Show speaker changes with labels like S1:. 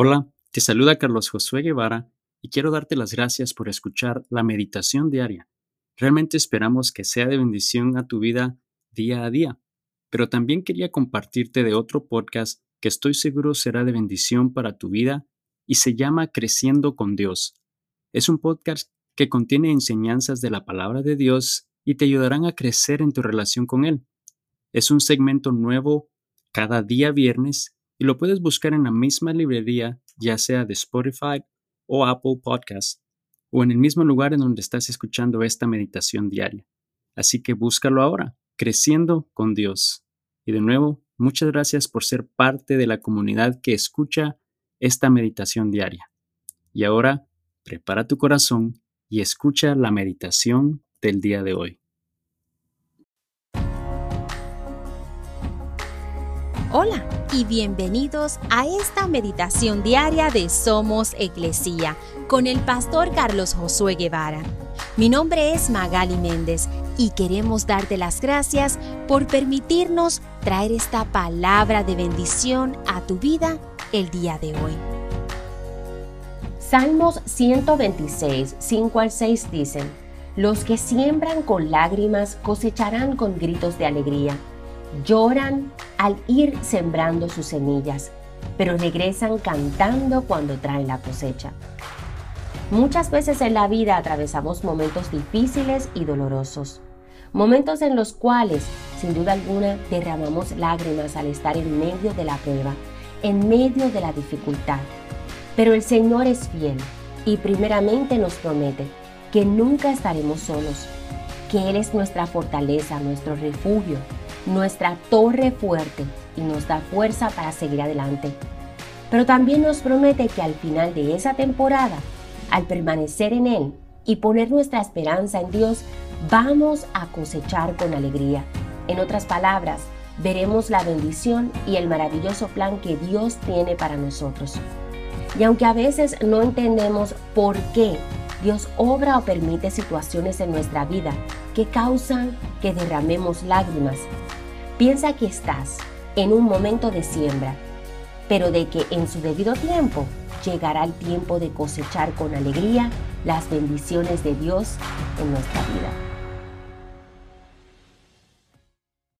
S1: Hola, te saluda Carlos Josué Guevara y quiero darte las gracias por escuchar la meditación diaria. Realmente esperamos que sea de bendición a tu vida día a día, pero también quería compartirte de otro podcast que estoy seguro será de bendición para tu vida y se llama Creciendo con Dios. Es un podcast que contiene enseñanzas de la palabra de Dios y te ayudarán a crecer en tu relación con Él. Es un segmento nuevo cada día viernes y lo puedes buscar en la misma librería, ya sea de Spotify o Apple Podcast, o en el mismo lugar en donde estás escuchando esta meditación diaria. Así que búscalo ahora, creciendo con Dios. Y de nuevo, muchas gracias por ser parte de la comunidad que escucha esta meditación diaria. Y ahora, prepara tu corazón y escucha la meditación del día de hoy.
S2: Hola y bienvenidos a esta meditación diaria de Somos Iglesia con el pastor Carlos Josué Guevara. Mi nombre es Magali Méndez y queremos darte las gracias por permitirnos traer esta palabra de bendición a tu vida el día de hoy. Salmos 126, 5 al 6 dicen, Los que siembran con lágrimas cosecharán con gritos de alegría Lloran al ir sembrando sus semillas, pero regresan cantando cuando traen la cosecha. Muchas veces en la vida atravesamos momentos difíciles y dolorosos, momentos en los cuales, sin duda alguna, derramamos lágrimas al estar en medio de la prueba, en medio de la dificultad. Pero el Señor es fiel y primeramente nos promete que nunca estaremos solos, que Él es nuestra fortaleza, nuestro refugio, nuestra torre fuerte y nos da fuerza para seguir adelante. Pero también nos promete que al final de esa temporada, al permanecer en Él y poner nuestra esperanza en Dios, vamos a cosechar con alegría. En otras palabras, veremos la bendición y el maravilloso plan que Dios tiene para nosotros. Y aunque a veces no entendemos por qué Dios obra o permite situaciones en nuestra vida que causan que derramemos lágrimas, Piensa que estás en un momento de siembra, pero de que en su debido tiempo llegará el tiempo de cosechar con alegría las bendiciones de Dios en nuestra vida.